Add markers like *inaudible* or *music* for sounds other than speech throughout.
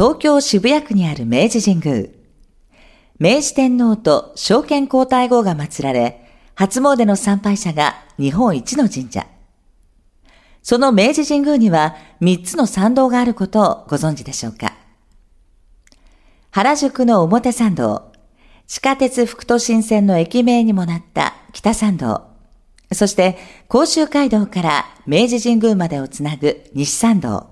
東京渋谷区にある明治神宮。明治天皇と証券皇太后が祀られ、初詣の参拝者が日本一の神社。その明治神宮には3つの参道があることをご存知でしょうか原宿の表参道、地下鉄副都心線の駅名にもなった北参道、そして甲州街道から明治神宮までをつなぐ西参道。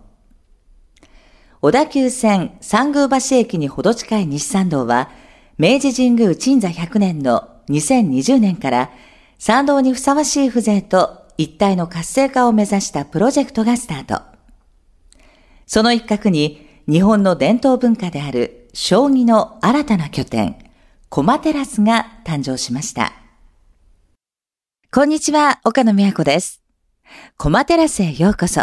小田急線三宮橋駅にほど近い西参道は、明治神宮鎮座100年の2020年から参道にふさわしい風情と一体の活性化を目指したプロジェクトがスタート。その一角に日本の伝統文化である将棋の新たな拠点、コマテラスが誕生しました。こんにちは、岡野美和子です。コマテラスへようこそ。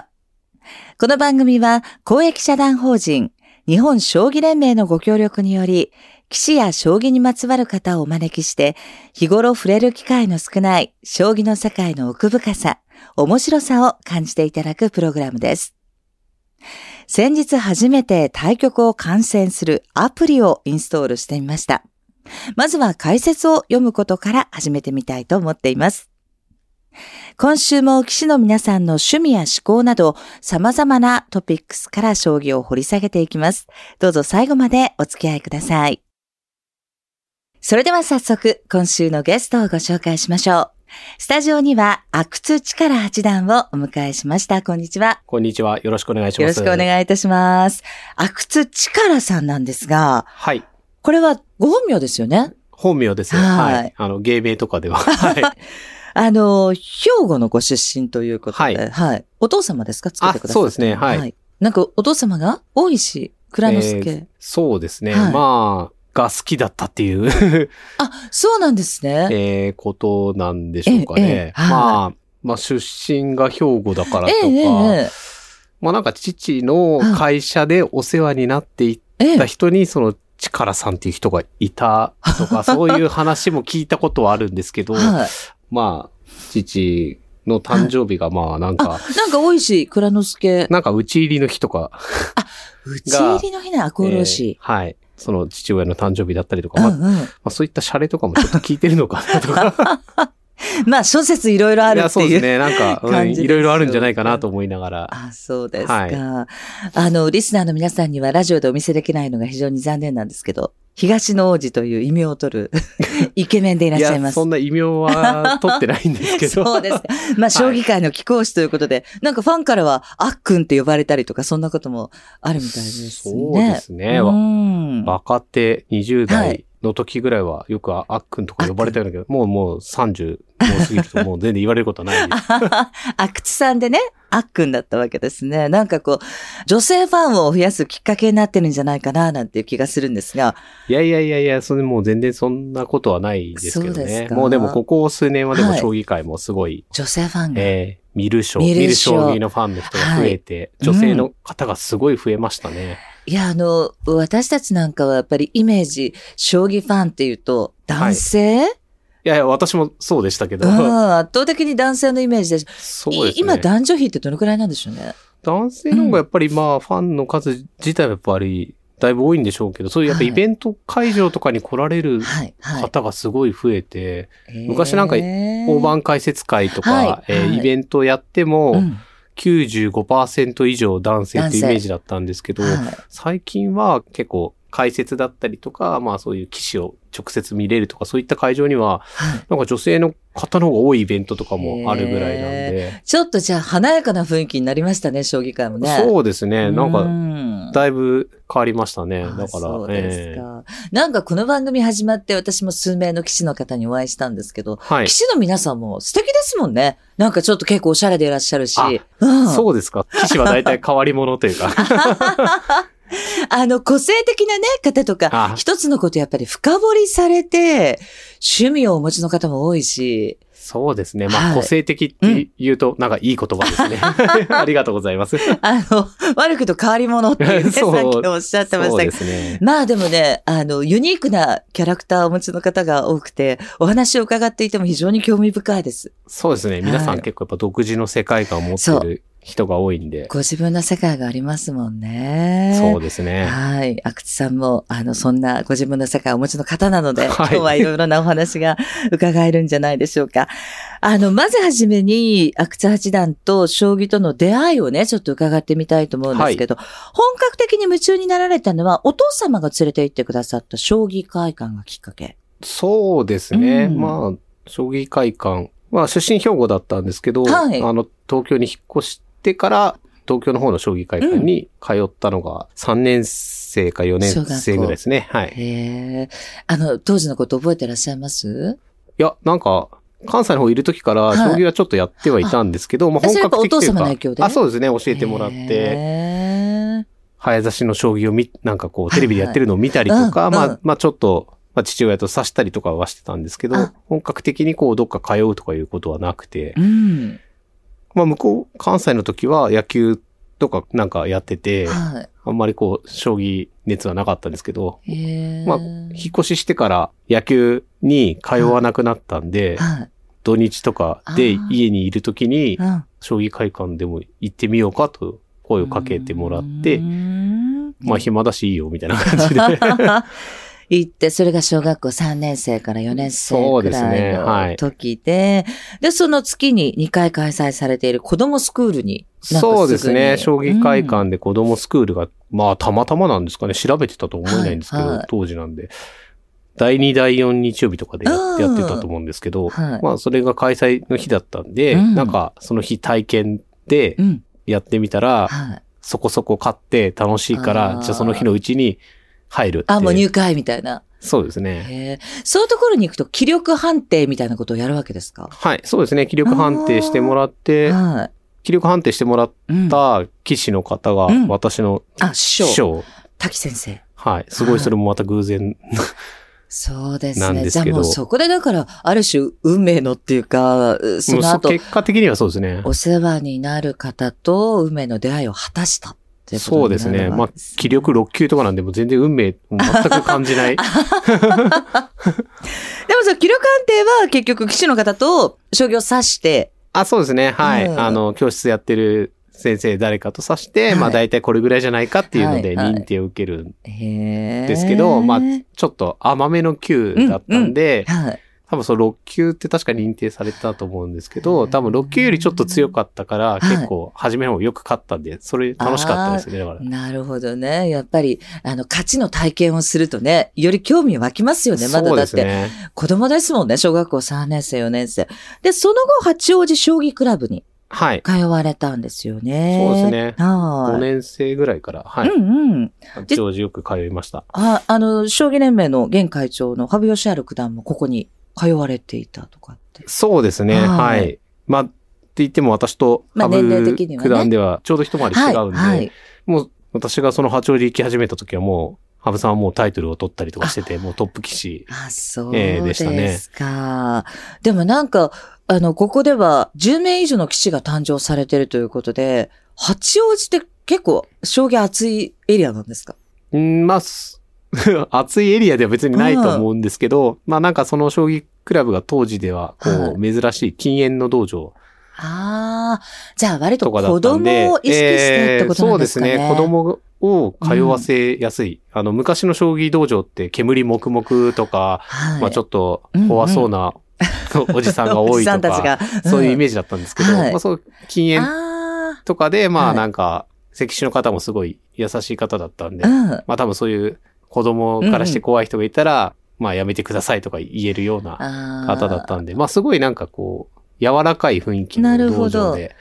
この番組は公益社団法人日本将棋連盟のご協力により、棋士や将棋にまつわる方をお招きして、日頃触れる機会の少ない将棋の世界の奥深さ、面白さを感じていただくプログラムです。先日初めて対局を観戦するアプリをインストールしてみました。まずは解説を読むことから始めてみたいと思っています。今週も棋士の皆さんの趣味や思考など様々なトピックスから将棋を掘り下げていきます。どうぞ最後までお付き合いください。それでは早速今週のゲストをご紹介しましょう。スタジオには、阿久津力八段をお迎えしました。こんにちは。こんにちは。よろしくお願いします。よろしくお願いいたします。阿久津力さんなんですが、はい。これはご本名ですよね？本名ですよ。はい。はい、あの、芸名とかでは。はい。*laughs* あの、兵庫のご出身ということで、はい。はい、お父様ですか？作ってください。そうですね、はい。はい。なんか、お父様が大石蔵之介、えー、そうですね。はい、まあ、が好きだったっていう *laughs* あ、そうなんですね。ええー、ことなんでしょうかね。ええまあ、まあ出身が兵庫だからとか、え、まあなんか父の会社でお世話になっていった人に、その力さんっていう人がいたとか、*laughs* そういう話も聞いたことはあるんですけど、はい、まあ、父の誕生日がまあなんか、なんか多いし、蔵之介。なんか打ち入りの日とか。あ、打ち入りの日な、厚労士、えー、はい。その父親の誕生日だったりとか、まあ、うんうん、まあ、そういったシャレとかもちょっと聞いてるのかなとか。*laughs* *laughs* まあ、諸説いろいろあるっていう。そうですね。なんか、うん、いろいろあるんじゃないかなと思いながら。あ、そうですか、はい。あの、リスナーの皆さんにはラジオでお見せできないのが非常に残念なんですけど、東の王子という異名を取る *laughs* イケメンでいらっしゃいます。そんな異名は取ってないんですけど。そうです。まあ、将棋界の貴公子ということで、はい、なんかファンからは、あっくんって呼ばれたりとか、そんなこともあるみたいですね。そうですね。若手20代の時ぐらいはよくあっくんとか呼ばれたようだけど、もうもう30もう過ぎるともう全然言われることはないです。*laughs* あくつさんでね、あっくんだったわけですね。なんかこう、女性ファンを増やすきっかけになってるんじゃないかな、なんていう気がするんですが。いやいやいやいや、それもう全然そんなことはないですけどね。もうでもここ数年はでも将棋界もすごい。はい、女性ファンが。えー見る将、見る将棋のファンの人が増えて、はい女性の方がすごい増えましたね。いや、あの、私たちなんかはやっぱりイメージ、将棋ファンっていうと、男性、はいいやいや、私もそうでしたけど。圧倒的に男性のイメージでそうですね。今男女比ってどのくらいなんでしょうね。男性の方がやっぱりまあ、ファンの数自体はやっぱり、だいぶ多いんでしょうけど、そういうやっぱイベント会場とかに来られる方がすごい増えて、昔なんか大盤解説会とか、はいえー、イベントやっても、うん。95%以上男性ってイメージだったんですけど、はい、最近は結構解説だったりとか、まあそういう騎士を直接見れるとか、そういった会場には、はい、なんか女性の方の方が多いイベントとかもあるぐらいなんで。ちょっとじゃあ華やかな雰囲気になりましたね、将棋界もね。そうですね。なんか、だいぶ変わりましたね。だから。そうですか、えー、なんかこの番組始まって私も数名の騎士の方にお会いしたんですけど、はい、騎士の皆さんも素敵ですもんね。なんかちょっと結構おしゃれでいらっしゃるし。うん、そうですか。騎士は大体変わり者というか。*laughs* あの、個性的なね、方とか、一つのことやっぱり深掘りされて、趣味をお持ちの方も多いし、そうですね。まあ、個性的って言うと、なんかいい言葉ですね。*laughs* ありがとうございます。あの、悪くと変わり者っていうね、*laughs* さっきおっしゃってましたけど。ね。まあでもね、あの、ユニークなキャラクターをお持ちの方が多くて、お話を伺っていても非常に興味深いです。そうですね。皆さん結構やっぱ独自の世界観を持ってる人が多いんで。ご自分の世界がありますもんね。そうですね。はい。阿久津さんも、あの、そんなご自分の世界をお持ちの方なので、はい、今日はいろいろなお話が伺えるんじゃないでしょうか。あの、まずはじめに、阿久津八段と将棋との出会いをね、ちょっと伺ってみたいと思うんですけど、はい、本格的に夢中になられたのは、お父様が連れて行ってくださった将棋会館がきっかけ。そうですね。うん、まあ、将棋会館。まあ、出身兵庫だったんですけど、はい、あの、東京に引っ越してから、東京の方の将棋会館に通ったのが3年生か4年生ぐらいですね。はい。へあの、当時のこと覚えてらっしゃいます？いや、なんか、関西の方いる時から、将棋はちょっとやってはいたんですけど、はい、まあ本格的というか。お父様の影響で？あ、そうですね、教えてもらって。早指しの将棋をみ、なんかこう、テレビでやってるのを見たりとか、まあ、まあちょっと、まあ、父親と指したりとかはしてたんですけど、本格的にこう、どっか通うとかいうことはなくて、うん、まあ、向こう、関西の時は野球とかなんかやってて、はい、あんまりこう、将棋熱はなかったんですけど、まあ、引っ越ししてから野球に通わなくなったんで、はい。はい、土日とかで家にいる時に、将棋会館でも行ってみようかと声をかけてもらって、まあ暇だしいいよみたいな感じで *laughs* 行って、それが小学校3年生から4年生くらいの時で、で、ねはい、で、その月に2回開催されている子供スクールにそうですね。将棋会館で子供スクールが、うん、まあたまたまなんですかね。調べてたと思えないんですけど、はいはい、当時なんで。第2、第4日曜日とかでややってたと思うんですけど、はい、まあそれが開催の日だったんで、うん、なんかその日体験でやってみたら、うんはい、そこそこ買って楽しいから、じゃあその日のうちに入るあ、もう入会みたいな。そうですね。そういうところに行くと気力判定みたいなことをやるわけですか？はい、そうですね。気力判定してもらって、はい、気力判定してもらった棋士の方が私の師匠。滝先生。はい。すごいそれもまた偶然。そうですね。じゃあもうそこでだから、ある種運命のっていうか、その後。結果的にはそうですね。お世話になる方と運命の出会いを果たした。そうですね。まあ、気力6級とかなんで、も全然運命、全く感じない。*laughs* でもさ、気力判定は結局、棋士の方と将棋を指して。あ、そうですね。はい。うん、あの、教室やってる先生誰かと指して、はい、まあ大体これぐらいじゃないかっていうので認定を受けるんですけど、はいはい、まあちょっと甘めの級だったんで、うんうんはい、多分その6級って確か認定されたと思うんですけど、多分6級よりちょっと強かったから、結構初めの方よく勝ったんで、それ楽しかったですね、だから。なるほどね。やっぱり、あの、勝ちの体験をするとね、より興味湧きますよね、まだだって。ね、子供ですもんね、小学校3年生、4年生。で、その後、八王子将棋クラブに。はい。通われたんですよね。そうですね。はい。5年生ぐらいから、はい。うんうん。八王子よく通いました。あ、あの、将棋連盟の現会長の羽生善治九段もここに通われていたとかって。そうですね。はい。まあ、って言っても私と羽生九段ではちょうど一回り違うんで、はいはい、もう私がその八王子行き始めた時はもう、羽生さんはもうタイトルを取ったりとかしてて、もうトップ棋士、あ、そうですか。ですか。でもなんか、あの、ここでは10名以上の棋士が誕生されてるということで、八王子って結構将棋熱いエリアなんですか？うん、まあ、*laughs* 暑いエリアでは別にないと思うんですけど、うん、まあなんかその将棋クラブが当時では、こう、珍しい禁煙の道場。ああ、じゃあ割と子供を意識してってことなんですかね。えー、そうですね。子供を通わせやすい。うん、あの、昔の将棋道場って煙黙々とか、はい、まあちょっと怖そうな、*laughs* おじさんが多いとか、そういうイメージだったんですけど、はい、まあそう、禁煙とかで、まあなんか、関石の方もすごい優しい方だったんで、うん、まあ多分そういう子供からして怖い人がいたら、うん、まあやめてくださいとか言えるような方だったんで、まあすごいなんかこう、柔らかい雰囲気の道場で。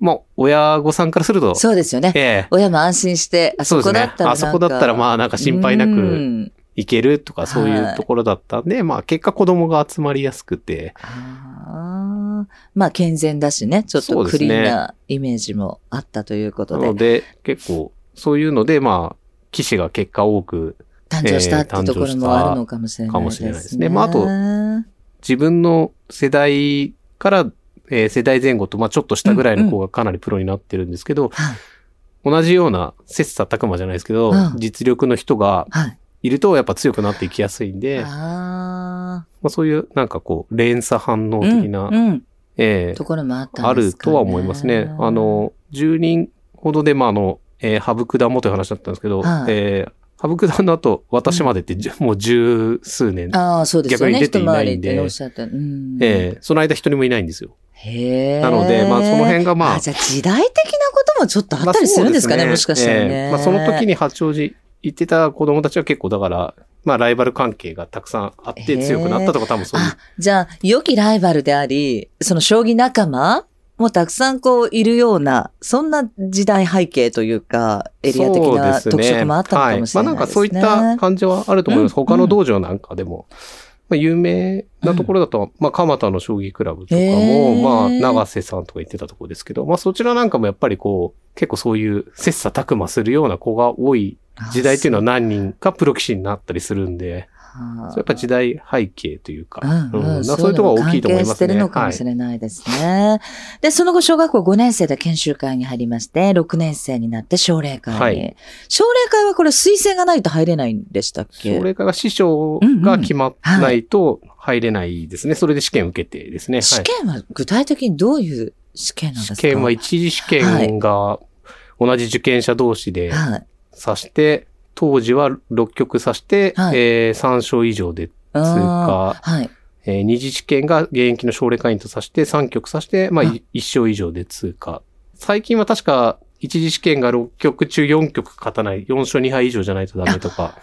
まあ、親御さんからすると。そうですよね。ええ、親も安心して、あそこだったら、ね、あそこだったらまあなんか心配なく行けるとかそういうところだったんで、まあ結果子供が集まりやすくて。あまあ健全だしね、ちょっとクリーンなイメージもあったということで。でね、なので結構そういうのでまあ、騎士が結果多く誕生したっていうところもあるのかもしれないですね。かもしれないですね。まあ、あと、自分の世代から、えー、世代前後と、まあ、ちょっと下ぐらいの子がかなりプロになってるんですけど、うんうん、同じような切磋琢磨じゃないですけど、うん、実力の人がい。るとやっぱ強くなっていきやすいんで、あまあ、そういうなんかこう、連鎖反応的な、うんうん。ええところもあったんですか、ね、あるとは思いますね。あの、10人ほどで、まあ、あの、えー、羽生九段もという話だったんですけど、はい、えー、羽生九段の後、私までって、うん、もう十数年、ああ、そうですね。逆に出ていないんで、うん、ええー、その間一人もいないんですよ。へえ。なので、まあその辺がまあ。あじゃあ時代的なこともちょっとあったりするんですかね、まあ、ねもしかしたらね。えー、まあその時に八王子行ってた子供たちは結構だから、まあライバル関係がたくさんあって強くなったとか多分そういう。じゃあ、良きライバルであり、その将棋仲間もたくさんこういるような、そんな時代背景というか、エリア的な特色もあったのかもしれないですね。はい、まあなんかそういった感じはあると思います。うん、他の道場なんかでも。まあ、有名なところだと、うん、まあ、蒲田の将棋クラブとかも、まあ、長瀬さんとか言ってたところですけど、まあ、そちらなんかもやっぱりこう、結構そういう切磋琢磨するような子が多い時代っていうのは何人かプロ棋士になったりするんで、やっぱ時代背景というか、うんうん、そういうところが大きいと思いますね。してるのかもしれないですね。はい、で、その後小学校5年生で研修会に入りまして、6年生になって奨励会に。はい、奨励会はこれ推薦がないと入れないんでしたっけ？奨励会は師匠が決まらないと入れないですね。それで試験受けてですね。試験は具体的にどういう試験なんですか？試験は一次試験が同じ受験者同士で指して、当時は6曲指して、はい、えー、3勝以上で通過。はい。えー、二次試験が現役の奨励会員と指して、3曲指して、まあ、1勝以上で通過。最近は確か、一次試験が6曲中4曲勝たない、4勝2敗以上じゃないとダメとか。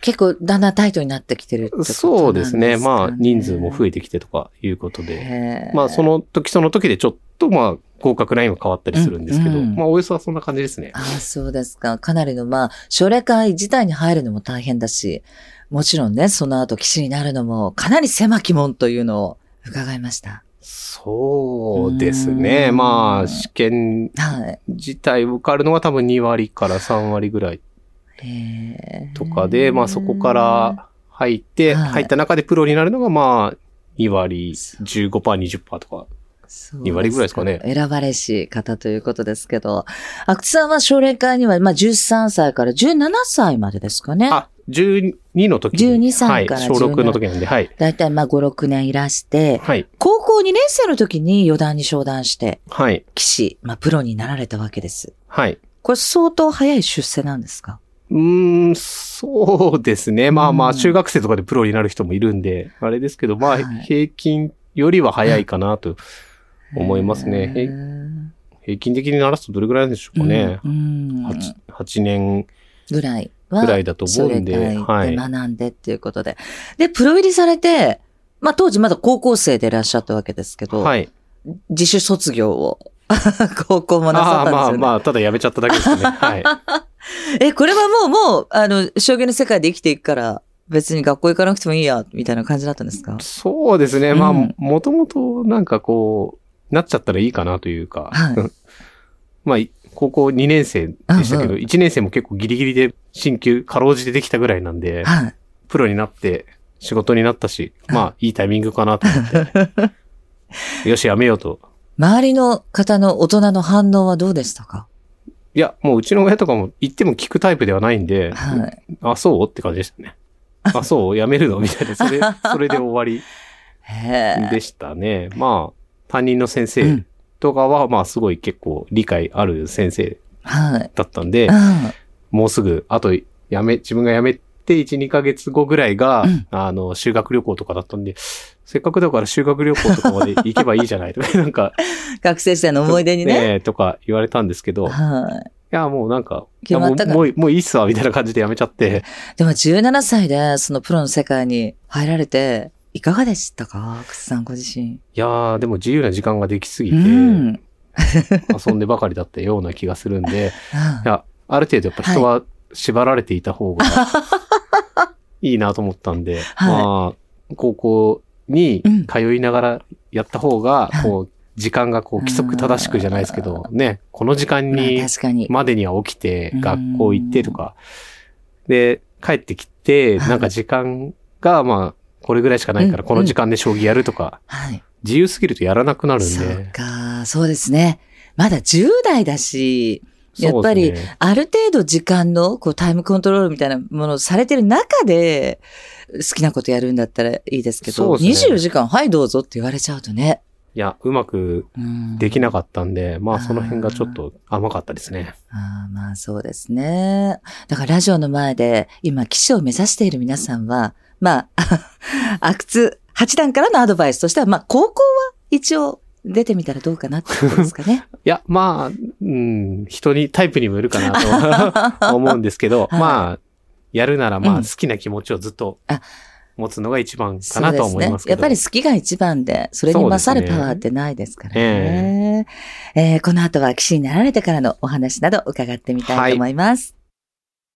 結構だんだんタイトになってきてるってことですね。そうですね。まあ人数も増えてきてとかいうことで。まあその時その時でちょっとまあ合格ラインは変わったりするんですけど、うんうん、まあおよそはそんな感じですね。ああ、そうですか。かなりのまあ、奨励会自体に入るのも大変だし、もちろんね、その後騎士になるのもかなり狭き門というのを伺いました。そうですね。まあ、試験自体受かるのは多分2割から3割ぐらいとかで、まあそこから入って、入った中でプロになるのがまあ2割15%、20%とか。2割ぐらいですかね。選ばれし方ということですけど、阿久津さんは奨励会には、まあ、13歳から17歳までですかね。あ、12の時に。12歳から、はい、小6の時なんで、はい。だいたいまあ5、6年いらして、はい。高校2年生の時に四段に昇段して、はい。棋士、まあプロになられたわけです。はい。これ相当早い出世なんですか？うーん、そうですね。まあまあ、中学生とかでプロになる人もいるんで、あれですけど、まあ、平均よりは早いかなと思いますね。平均的にならすとどれぐらいなんでしょうかね。うん、8, 8年ぐらいぐらいだと思うんで。はい。学んでっていうことで。で、プロ入りされて、まあ当時まだ高校生でいらっしゃったわけですけど、はい。自主卒業を *laughs* 高校もなさったんですよね。あまあまあ、ただ辞めちゃっただけですね。*laughs* はい。え、これはもう、もう、あの、将棋の世界で生きていくから、別に学校行かなくてもいいや、みたいな感じだったんですか？そうですね。うん、まあ、もともとなんかこう、なっちゃったらいいかなというか。はい、*laughs* まあ、高校2年生でしたけど、うんうん、1年生も結構ギリギリで進級、かろうじてできたぐらいなんで、はい、プロになって仕事になったし、まあ、いいタイミングかなと思って、*laughs* よし、やめようと。周りの方の大人の反応はどうでしたか？いや、もううちの親とかも言っても聞くタイプではないんで、はい、あ、そう？って感じでしたね。あ、そう？やめるの？みたいな、それ、*laughs* それで終わりでしたね。まあ、担任の先生とかは、まあすごい結構理解ある先生だったんで、はい、もうすぐ、あと、やめ、自分が辞めて1、2ヶ月後ぐらいが、うん、あの、修学旅行とかだったんで、せっかくだから修学旅行とかまで行けばいいじゃないとか、*laughs* なんか。学生時代の思い出にね。ねとか言われたんですけど、はい。いや、もうなんか、いやもうもうもういいっすわ、みたいな感じでやめちゃって。でも17歳でそのプロの世界に入られて、いかがでしたか？くさんご自身。いやー、でも自由な時間ができすぎて、うん、*laughs* 遊んでばかりだったような気がするんで、*laughs* いや、ある程度やっぱ人は縛られていた方が *laughs* いいなと思ったんで、はい、まあ、高校に通いながらやった方が、こう、時間がこう規則正しくじゃないですけど、ね、この時間に、までには起きて、学校行ってとか、で、帰ってきて、なんか時間が、まあ、これぐらいしかないから、この時間で将棋やるとか、自由すぎるとやらなくなるんで。そうか、そうですね。まだ10代だし、やっぱり、ある程度時間のこうタイムコントロールみたいなものをされてる中で、好きなことやるんだったらいいですけど、ね、24時間、はいどうぞって言われちゃうとね。いや、うまくできなかったんで、まあその辺がちょっと甘かったですね。あまあそうですね。だからラジオの前で今、騎士を目指している皆さんは、まあ、阿久津八段からのアドバイスとしては、まあ高校は一応出てみたらどうかなってことですかね。*laughs* いや、まあ、うん、人に、タイプにもよるかなと思うんですけど、*laughs* はい、まあ、やるならまあ好きな気持ちをずっと、うん持つのが一番かなと思いますけど、ね、やっぱり好きが一番で、それに勝るパワーってないですからね。ねえー、えー、この後は騎士になられてからのお話など伺ってみたいと思います。はい